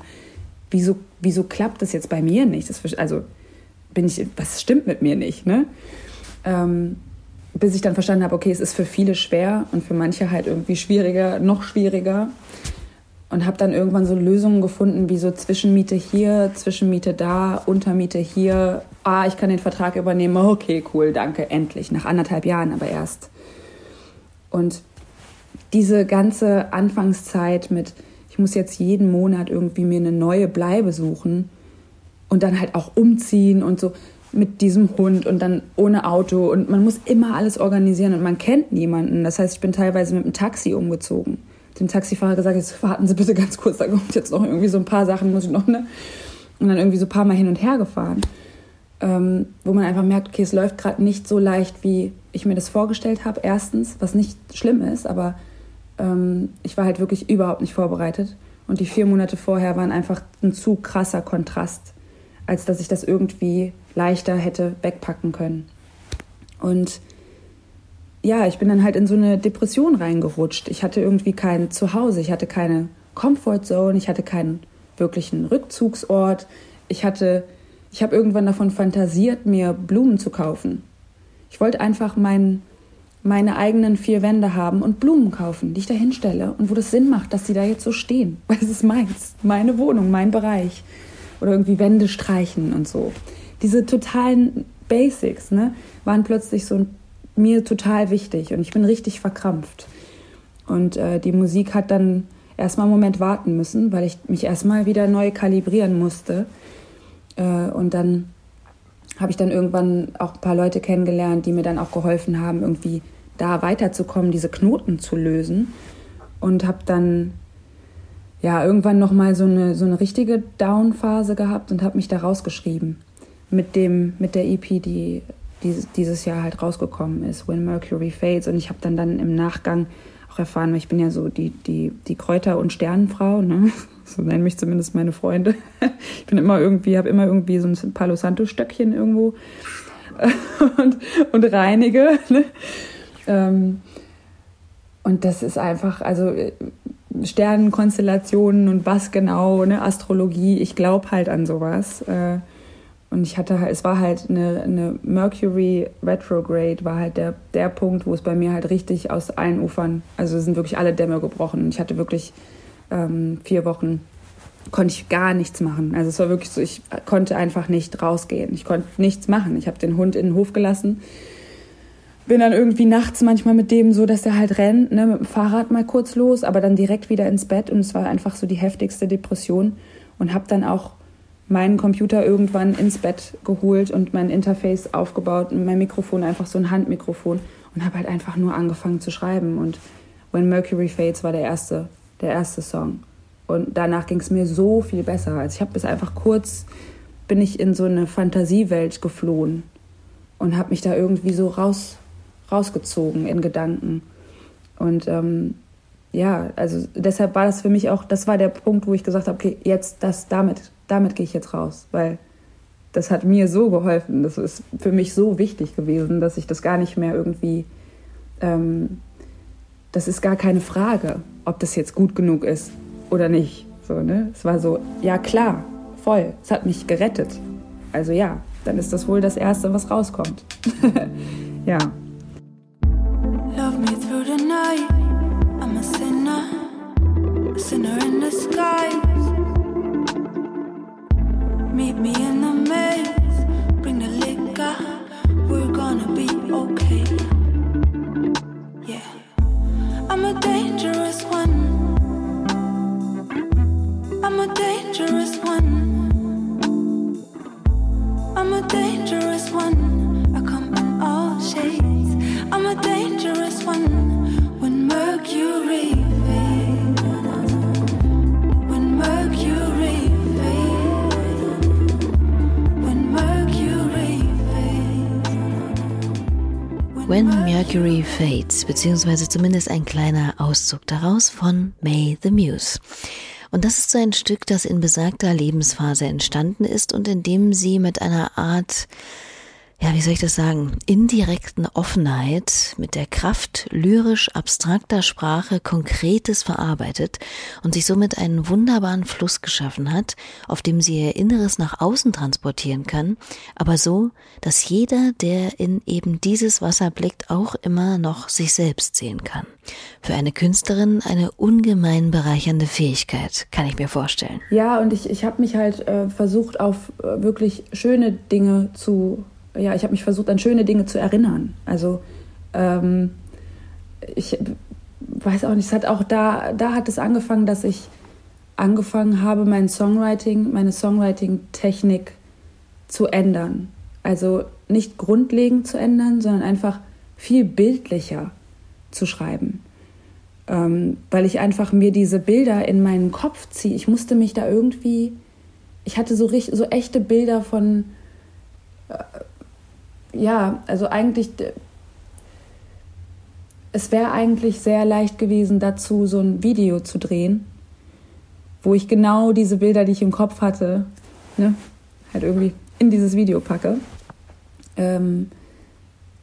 wieso, wieso klappt das jetzt bei mir nicht? Das, also bin ich, was stimmt mit mir nicht, ne? Ähm, bis ich dann verstanden habe, okay, es ist für viele schwer und für manche halt irgendwie schwieriger, noch schwieriger. Und habe dann irgendwann so Lösungen gefunden, wie so Zwischenmiete hier, Zwischenmiete da, Untermiete hier. Ah, ich kann den Vertrag übernehmen. Okay, cool, danke, endlich. Nach anderthalb Jahren aber erst. Und diese ganze Anfangszeit mit, ich muss jetzt jeden Monat irgendwie mir eine neue Bleibe suchen und dann halt auch umziehen und so mit diesem Hund und dann ohne Auto und man muss immer alles organisieren und man kennt niemanden. Das heißt, ich bin teilweise mit dem Taxi umgezogen. Dem Taxifahrer gesagt, jetzt warten Sie bitte ganz kurz, da kommt jetzt noch irgendwie so ein paar Sachen, muss ich noch, ne? Und dann irgendwie so ein paar Mal hin und her gefahren. Ähm, wo man einfach merkt, okay, es läuft gerade nicht so leicht, wie ich mir das vorgestellt habe, erstens, was nicht schlimm ist, aber ähm, ich war halt wirklich überhaupt nicht vorbereitet. Und die vier Monate vorher waren einfach ein zu krasser Kontrast, als dass ich das irgendwie leichter hätte wegpacken können. Und ja, ich bin dann halt in so eine Depression reingerutscht. Ich hatte irgendwie kein Zuhause, ich hatte keine Comfort Zone, ich hatte keinen wirklichen Rückzugsort. Ich hatte, ich habe irgendwann davon fantasiert, mir Blumen zu kaufen. Ich wollte einfach mein, meine eigenen vier Wände haben und Blumen kaufen, die ich da hinstelle und wo das Sinn macht, dass sie da jetzt so stehen. Weil es ist meins, meine Wohnung, mein Bereich. Oder irgendwie Wände streichen und so diese totalen Basics ne, waren plötzlich so mir total wichtig und ich bin richtig verkrampft. Und äh, die Musik hat dann erstmal einen Moment warten müssen, weil ich mich erstmal wieder neu kalibrieren musste. Äh, und dann habe ich dann irgendwann auch ein paar Leute kennengelernt, die mir dann auch geholfen haben, irgendwie da weiterzukommen, diese Knoten zu lösen. Und habe dann ja irgendwann nochmal so eine, so eine richtige Down-Phase gehabt und habe mich da rausgeschrieben mit dem mit der EP, die dieses, Jahr halt rausgekommen ist, When Mercury Fades. Und ich habe dann dann im Nachgang auch erfahren, weil ich bin ja so die, die, die Kräuter- und Sternenfrau, ne? So nennen mich zumindest meine Freunde. Ich bin immer irgendwie, habe immer irgendwie so ein Palo Santo-Stöckchen irgendwo und, und reinige. Ne? Ähm, und das ist einfach, also Sternenkonstellationen und was genau, ne? Astrologie, ich glaube halt an sowas. Äh, und ich hatte halt, es war halt eine, eine Mercury Retrograde, war halt der, der Punkt, wo es bei mir halt richtig aus allen Ufern, also sind wirklich alle Dämme gebrochen. Und ich hatte wirklich ähm, vier Wochen, konnte ich gar nichts machen. Also es war wirklich so, ich konnte einfach nicht rausgehen. Ich konnte nichts machen. Ich habe den Hund in den Hof gelassen. Bin dann irgendwie nachts manchmal mit dem so, dass er halt rennt, ne, mit dem Fahrrad mal kurz los, aber dann direkt wieder ins Bett. Und es war einfach so die heftigste Depression. Und habe dann auch meinen Computer irgendwann ins Bett geholt und mein Interface aufgebaut und mein Mikrofon einfach so ein Handmikrofon und habe halt einfach nur angefangen zu schreiben und When Mercury Fades war der erste, der erste Song und danach ging es mir so viel besser. Also ich habe bis einfach kurz bin ich in so eine Fantasiewelt geflohen und habe mich da irgendwie so raus rausgezogen in Gedanken und ähm, ja, also deshalb war das für mich auch, das war der Punkt, wo ich gesagt habe, okay, jetzt das damit damit gehe ich jetzt raus, weil das hat mir so geholfen. Das ist für mich so wichtig gewesen, dass ich das gar nicht mehr irgendwie, ähm, das ist gar keine Frage, ob das jetzt gut genug ist oder nicht. So, ne? Es war so, ja klar, voll, es hat mich gerettet. Also ja, dann ist das wohl das Erste, was rauskommt. ja. Love me through the night, I'm a sinner, a sinner in the sky. Meet me in the maze, bring the liquor, we're gonna be okay. I'm a dangerous one. I'm a dangerous one. I'm a dangerous one. I come in all shades. I'm a dangerous one. When Mercury When Mercury Fades, beziehungsweise zumindest ein kleiner Auszug daraus von May the Muse. Und das ist so ein Stück, das in besagter Lebensphase entstanden ist und in dem sie mit einer Art ja, wie soll ich das sagen, indirekten Offenheit mit der Kraft lyrisch abstrakter Sprache Konkretes verarbeitet und sich somit einen wunderbaren Fluss geschaffen hat, auf dem sie ihr Inneres nach außen transportieren kann, aber so, dass jeder, der in eben dieses Wasser blickt, auch immer noch sich selbst sehen kann. Für eine Künstlerin eine ungemein bereichernde Fähigkeit, kann ich mir vorstellen. Ja, und ich, ich habe mich halt äh, versucht, auf äh, wirklich schöne Dinge zu ja, ich habe mich versucht, an schöne Dinge zu erinnern. Also ähm, ich weiß auch nicht, es hat auch da, da hat es angefangen, dass ich angefangen habe, mein Songwriting, meine Songwriting-Technik zu ändern. Also nicht grundlegend zu ändern, sondern einfach viel bildlicher zu schreiben. Ähm, weil ich einfach mir diese Bilder in meinen Kopf ziehe. Ich musste mich da irgendwie, ich hatte so, so echte Bilder von, äh, ja, also eigentlich, es wäre eigentlich sehr leicht gewesen, dazu so ein Video zu drehen, wo ich genau diese Bilder, die ich im Kopf hatte, ne, halt irgendwie in dieses Video packe. Ähm,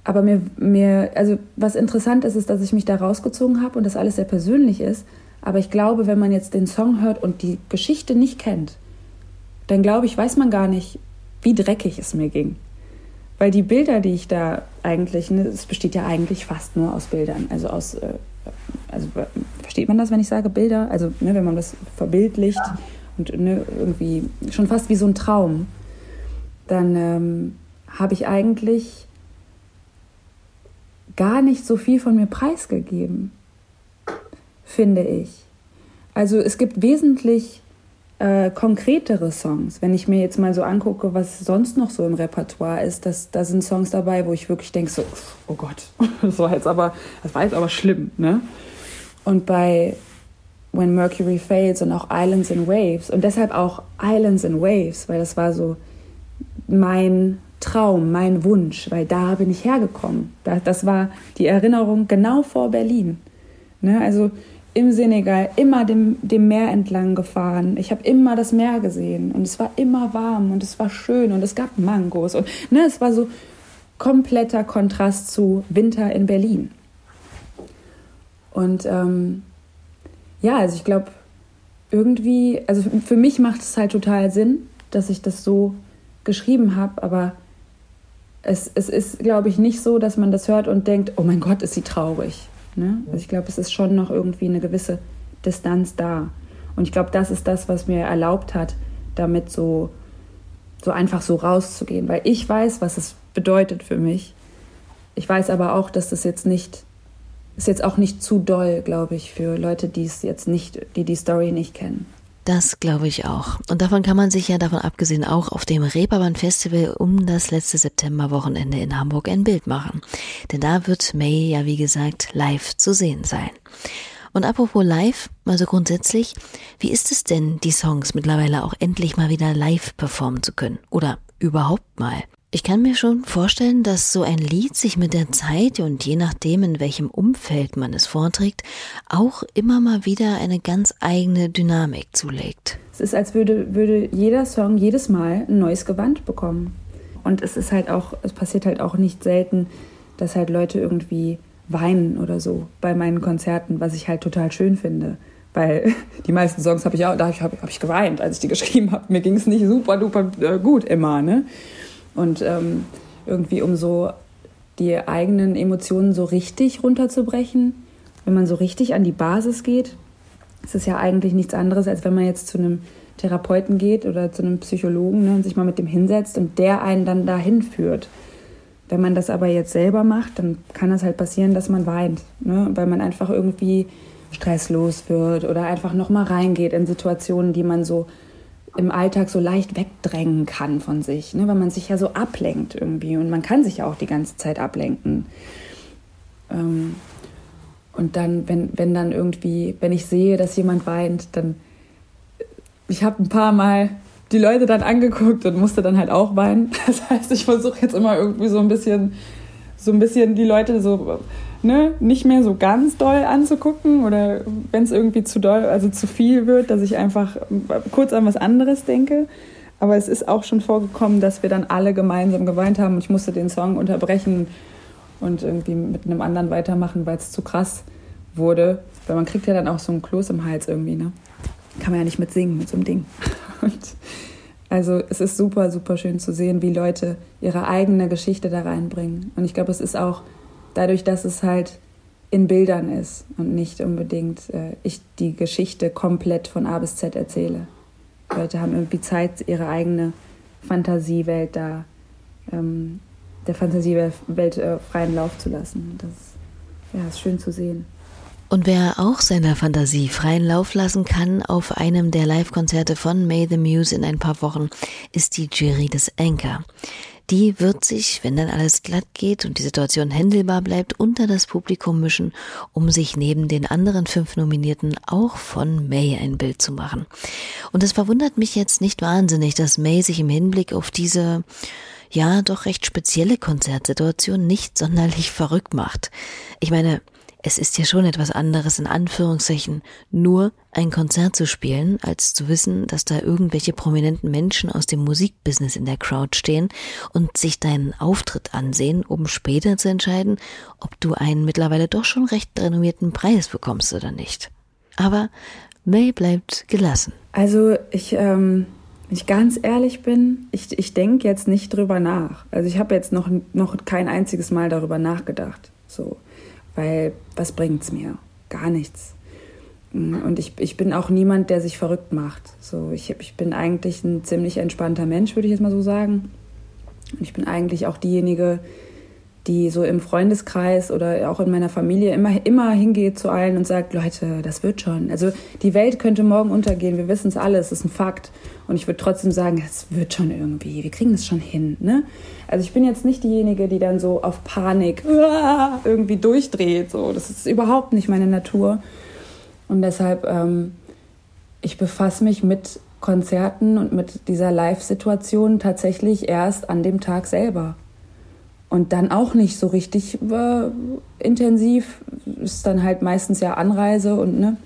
aber mir, mir, also was interessant ist, ist, dass ich mich da rausgezogen habe und das alles sehr persönlich ist. Aber ich glaube, wenn man jetzt den Song hört und die Geschichte nicht kennt, dann glaube ich, weiß man gar nicht, wie dreckig es mir ging. Weil die Bilder, die ich da eigentlich, ne, es besteht ja eigentlich fast nur aus Bildern. Also aus, äh, also versteht man das, wenn ich sage Bilder? Also ne, wenn man das verbildlicht ja. und ne, irgendwie schon fast wie so ein Traum, dann ähm, habe ich eigentlich gar nicht so viel von mir preisgegeben, finde ich. Also es gibt wesentlich äh, konkretere Songs. Wenn ich mir jetzt mal so angucke, was sonst noch so im Repertoire ist, das, da sind Songs dabei, wo ich wirklich denke so, oh Gott, das war jetzt aber, das war jetzt aber schlimm, ne? Und bei When Mercury Fails und auch Islands and Waves und deshalb auch Islands and Waves, weil das war so mein Traum, mein Wunsch, weil da bin ich hergekommen. Das war die Erinnerung genau vor Berlin. Ne? Also im Senegal immer dem, dem Meer entlang gefahren. Ich habe immer das Meer gesehen und es war immer warm und es war schön und es gab Mangos und ne, es war so kompletter Kontrast zu Winter in Berlin. Und ähm, ja, also ich glaube, irgendwie, also für mich macht es halt total Sinn, dass ich das so geschrieben habe, aber es, es ist, glaube ich, nicht so, dass man das hört und denkt, oh mein Gott, ist sie traurig. Ne? Also ich glaube, es ist schon noch irgendwie eine gewisse Distanz da. Und ich glaube, das ist das, was mir erlaubt hat, damit so, so einfach so rauszugehen. Weil ich weiß, was es bedeutet für mich. Ich weiß aber auch, dass das jetzt nicht, ist jetzt auch nicht zu doll, glaube ich, für Leute, die es jetzt nicht, die die Story nicht kennen. Das glaube ich auch. Und davon kann man sich ja davon abgesehen auch auf dem Reeperbahn Festival um das letzte Septemberwochenende in Hamburg ein Bild machen. Denn da wird May ja wie gesagt live zu sehen sein. Und apropos live, also grundsätzlich, wie ist es denn, die Songs mittlerweile auch endlich mal wieder live performen zu können? Oder überhaupt mal? Ich kann mir schon vorstellen, dass so ein Lied sich mit der Zeit und je nachdem, in welchem Umfeld man es vorträgt, auch immer mal wieder eine ganz eigene Dynamik zulegt. Es ist, als würde, würde jeder Song jedes Mal ein neues Gewand bekommen. Und es ist halt auch, es passiert halt auch nicht selten, dass halt Leute irgendwie weinen oder so bei meinen Konzerten, was ich halt total schön finde. Weil die meisten Songs habe ich auch, da habe hab ich geweint, als ich die geschrieben habe. Mir ging es nicht super duper äh, gut immer, ne? Und ähm, irgendwie um so die eigenen Emotionen so richtig runterzubrechen, wenn man so richtig an die Basis geht, ist es ja eigentlich nichts anderes, als wenn man jetzt zu einem Therapeuten geht oder zu einem Psychologen ne, und sich mal mit dem hinsetzt und der einen dann dahin führt. Wenn man das aber jetzt selber macht, dann kann es halt passieren, dass man weint, ne, weil man einfach irgendwie stresslos wird oder einfach nochmal reingeht in Situationen, die man so im Alltag so leicht wegdrängen kann von sich, ne? weil man sich ja so ablenkt irgendwie und man kann sich ja auch die ganze Zeit ablenken. Ähm, und dann, wenn, wenn dann irgendwie, wenn ich sehe, dass jemand weint, dann, ich habe ein paar Mal die Leute dann angeguckt und musste dann halt auch weinen. Das heißt, ich versuche jetzt immer irgendwie so ein bisschen, so ein bisschen die Leute so ne, nicht mehr so ganz doll anzugucken oder wenn es irgendwie zu doll, also zu viel wird, dass ich einfach kurz an was anderes denke. Aber es ist auch schon vorgekommen, dass wir dann alle gemeinsam geweint haben und ich musste den Song unterbrechen und irgendwie mit einem anderen weitermachen, weil es zu krass wurde. Weil man kriegt ja dann auch so ein Kloß im Hals irgendwie, ne? Kann man ja nicht mit singen mit so einem Ding. Und also es ist super, super schön zu sehen, wie Leute ihre eigene Geschichte da reinbringen. Und ich glaube, es ist auch dadurch, dass es halt in Bildern ist und nicht unbedingt äh, ich die Geschichte komplett von A bis Z erzähle. Leute haben irgendwie Zeit, ihre eigene Fantasiewelt da, ähm, der Fantasiewelt äh, freien Lauf zu lassen. Das ja, ist schön zu sehen. Und wer auch seiner Fantasie freien Lauf lassen kann auf einem der Live-Konzerte von May the Muse in ein paar Wochen, ist die Jury des Anchor. Die wird sich, wenn dann alles glatt geht und die Situation händelbar bleibt, unter das Publikum mischen, um sich neben den anderen fünf Nominierten auch von May ein Bild zu machen. Und es verwundert mich jetzt nicht wahnsinnig, dass May sich im Hinblick auf diese ja doch recht spezielle Konzertsituation nicht sonderlich verrückt macht. Ich meine, es ist ja schon etwas anderes in Anführungszeichen, nur ein Konzert zu spielen, als zu wissen, dass da irgendwelche prominenten Menschen aus dem Musikbusiness in der Crowd stehen und sich deinen Auftritt ansehen, um später zu entscheiden, ob du einen mittlerweile doch schon recht renommierten Preis bekommst oder nicht. Aber May bleibt gelassen. Also ich, ähm, wenn ich ganz ehrlich bin, ich, ich denke jetzt nicht drüber nach. Also ich habe jetzt noch, noch kein einziges Mal darüber nachgedacht. So weil was bringt's mir? Gar nichts. Und ich, ich bin auch niemand, der sich verrückt macht. So, ich, ich bin eigentlich ein ziemlich entspannter Mensch, würde ich jetzt mal so sagen. Und ich bin eigentlich auch diejenige, die so im Freundeskreis oder auch in meiner Familie immer, immer hingeht zu allen und sagt, Leute, das wird schon. Also die Welt könnte morgen untergehen, wir wissen es alle, es ist ein Fakt. Und ich würde trotzdem sagen, es wird schon irgendwie, wir kriegen es schon hin. Ne? Also ich bin jetzt nicht diejenige, die dann so auf Panik irgendwie durchdreht. So. Das ist überhaupt nicht meine Natur. Und deshalb, ähm, ich befasse mich mit Konzerten und mit dieser Live-Situation tatsächlich erst an dem Tag selber. Und dann auch nicht so richtig äh, intensiv. Ist dann halt meistens ja Anreise und ne,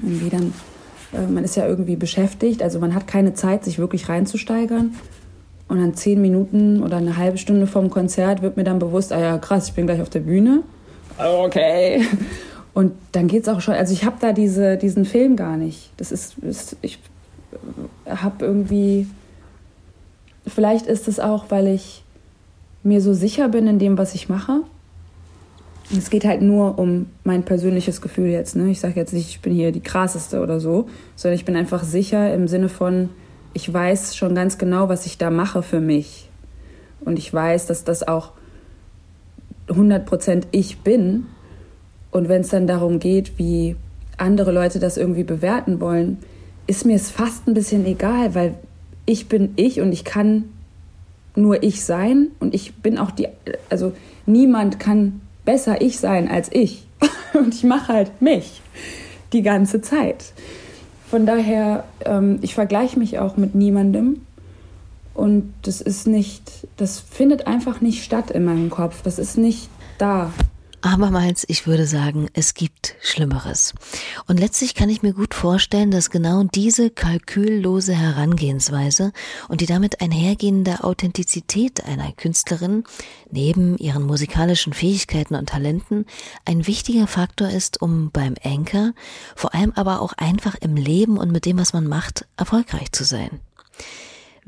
irgendwie dann, äh, man ist ja irgendwie beschäftigt. Also man hat keine Zeit, sich wirklich reinzusteigern. Und dann zehn Minuten oder eine halbe Stunde vom Konzert wird mir dann bewusst, ah ja, krass, ich bin gleich auf der Bühne. Okay. Und dann geht es auch schon, also ich habe da diese, diesen Film gar nicht. Das ist, ist ich habe irgendwie, vielleicht ist es auch, weil ich mir so sicher bin in dem, was ich mache. Es geht halt nur um mein persönliches Gefühl jetzt. Ne? Ich sage jetzt nicht, ich bin hier die krasseste oder so, sondern ich bin einfach sicher im Sinne von, ich weiß schon ganz genau, was ich da mache für mich. Und ich weiß, dass das auch 100% ich bin. Und wenn es dann darum geht, wie andere Leute das irgendwie bewerten wollen, ist mir es fast ein bisschen egal, weil ich bin ich und ich kann nur ich sein und ich bin auch die, also niemand kann besser ich sein als ich. Und ich mache halt mich die ganze Zeit. Von daher, ähm, ich vergleiche mich auch mit niemandem. Und das ist nicht, das findet einfach nicht statt in meinem Kopf. Das ist nicht da. Abermals, ich würde sagen, es gibt Schlimmeres. Und letztlich kann ich mir gut vorstellen, dass genau diese kalküllose Herangehensweise und die damit einhergehende Authentizität einer Künstlerin neben ihren musikalischen Fähigkeiten und Talenten ein wichtiger Faktor ist, um beim Anchor, vor allem aber auch einfach im Leben und mit dem, was man macht, erfolgreich zu sein.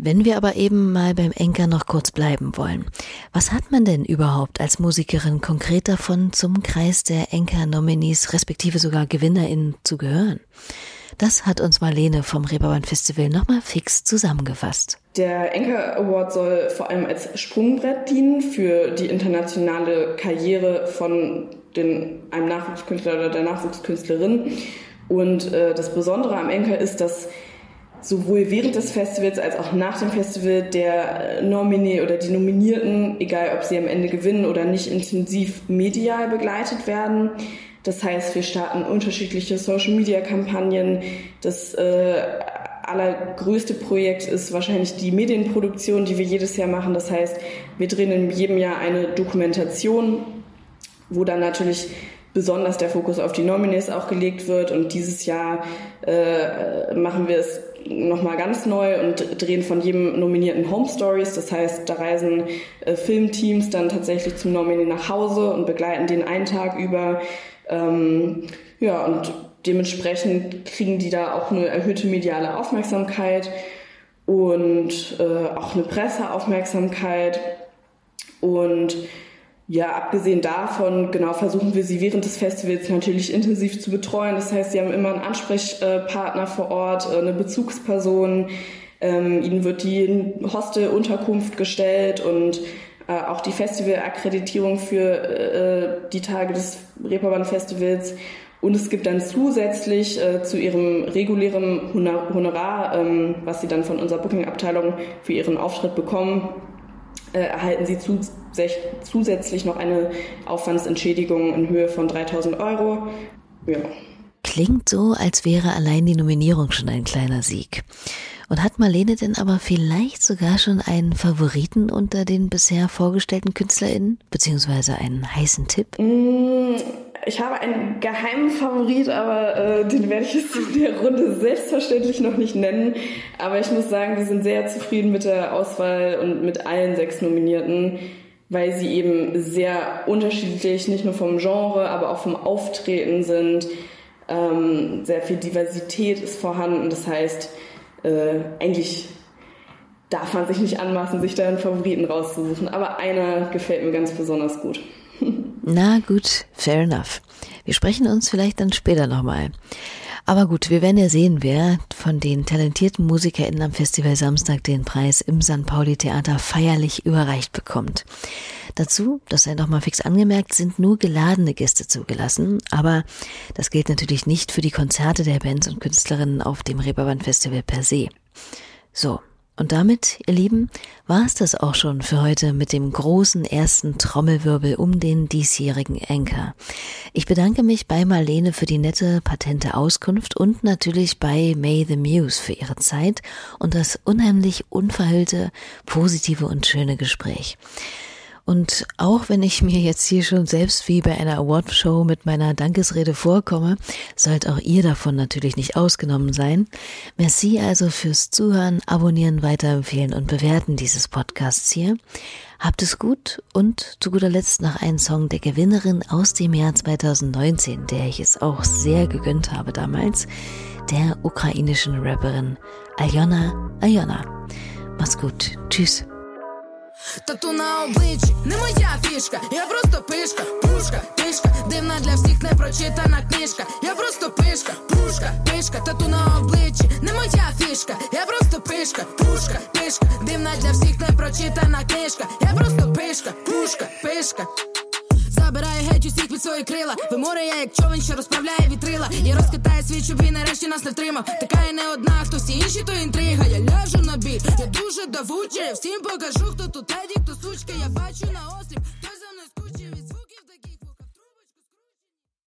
Wenn wir aber eben mal beim Enker noch kurz bleiben wollen. Was hat man denn überhaupt als Musikerin konkret davon, zum Kreis der Enker-Nominees respektive sogar GewinnerInnen zu gehören? Das hat uns Marlene vom Reeperbahn Festival nochmal fix zusammengefasst. Der Enker Award soll vor allem als Sprungbrett dienen für die internationale Karriere von den, einem Nachwuchskünstler oder der Nachwuchskünstlerin. Und äh, das Besondere am Enker ist, dass sowohl während des Festivals als auch nach dem Festival der Nominee oder die Nominierten, egal ob sie am Ende gewinnen oder nicht, intensiv medial begleitet werden. Das heißt, wir starten unterschiedliche Social-Media-Kampagnen. Das äh, allergrößte Projekt ist wahrscheinlich die Medienproduktion, die wir jedes Jahr machen. Das heißt, wir drehen in jedem Jahr eine Dokumentation, wo dann natürlich besonders der Fokus auf die Nominees auch gelegt wird. Und dieses Jahr äh, machen wir es nochmal ganz neu und drehen von jedem Nominierten Home Stories. Das heißt, da reisen äh, Filmteams dann tatsächlich zum Nominee nach Hause und begleiten den einen Tag über. Ähm, ja, und dementsprechend kriegen die da auch eine erhöhte mediale Aufmerksamkeit und äh, auch eine Presseaufmerksamkeit. Und ja, abgesehen davon, genau, versuchen wir sie während des Festivals natürlich intensiv zu betreuen. Das heißt, sie haben immer einen Ansprechpartner vor Ort, äh, eine Bezugsperson. Ähm, ihnen wird die Hostelunterkunft gestellt und äh, auch die Festivalakkreditierung für äh, die Tage des Reeperbahn-Festivals. Und es gibt dann zusätzlich äh, zu ihrem regulären Honorar, ähm, was sie dann von unserer Booking-Abteilung für ihren Auftritt bekommen, erhalten sie zusätzlich noch eine Aufwandsentschädigung in Höhe von 3000 Euro. Ja. Klingt so, als wäre allein die Nominierung schon ein kleiner Sieg. Und hat Marlene denn aber vielleicht sogar schon einen Favoriten unter den bisher vorgestellten KünstlerInnen? Beziehungsweise einen heißen Tipp? Mm, ich habe einen geheimen Favorit, aber äh, den werde ich jetzt in der Runde selbstverständlich noch nicht nennen. Aber ich muss sagen, wir sind sehr zufrieden mit der Auswahl und mit allen sechs Nominierten, weil sie eben sehr unterschiedlich, nicht nur vom Genre, aber auch vom Auftreten sind. Ähm, sehr viel Diversität ist vorhanden. Das heißt, äh, eigentlich darf man sich nicht anmaßen, sich da einen Favoriten rauszusuchen. Aber einer gefällt mir ganz besonders gut. Na gut, fair enough. Wir sprechen uns vielleicht dann später nochmal. Aber gut, wir werden ja sehen, wer von den talentierten MusikerInnen am Festival Samstag den Preis im St. Pauli Theater feierlich überreicht bekommt. Dazu, das sei nochmal fix angemerkt, sind nur geladene Gäste zugelassen, aber das gilt natürlich nicht für die Konzerte der Bands und Künstlerinnen auf dem Reeperbahn Festival per se. So, und damit, ihr Lieben, war es das auch schon für heute mit dem großen ersten Trommelwirbel um den diesjährigen Anchor. Ich bedanke mich bei Marlene für die nette, patente Auskunft und natürlich bei May the Muse für ihre Zeit und das unheimlich unverhüllte, positive und schöne Gespräch. Und auch wenn ich mir jetzt hier schon selbst wie bei einer Awardshow mit meiner Dankesrede vorkomme, sollt auch ihr davon natürlich nicht ausgenommen sein. Merci also fürs Zuhören, Abonnieren, Weiterempfehlen und Bewerten dieses Podcasts hier. Habt es gut und zu guter Letzt noch einen Song der Gewinnerin aus dem Jahr 2019, der ich es auch sehr gegönnt habe damals, der ukrainischen Rapperin Aljona Aljona. Mach's gut. Tschüss. Тату на обличчі не моя фішка, я просто пишка, пушка, пишка, дивна для всіх непрочитана книжка. Я просто пишка, пушка, пишка, тату на обличчі, не моя фішка, я просто пишка, пушка, пишка, дивна для всіх непрочитана книжка. Я просто пишка, пушка, пишка. Забирає геть усіх під свої крила. Виморює, як човен, що розправляє вітрила. Я розкитаю світ, щоб він нарешті нас не втримав. Така і не одна, хто всі інші, то інтрига. Я ляжу на бій, я дуже давуча. Я всім покажу, хто тут еді, хто сучка, я бачу на осліп.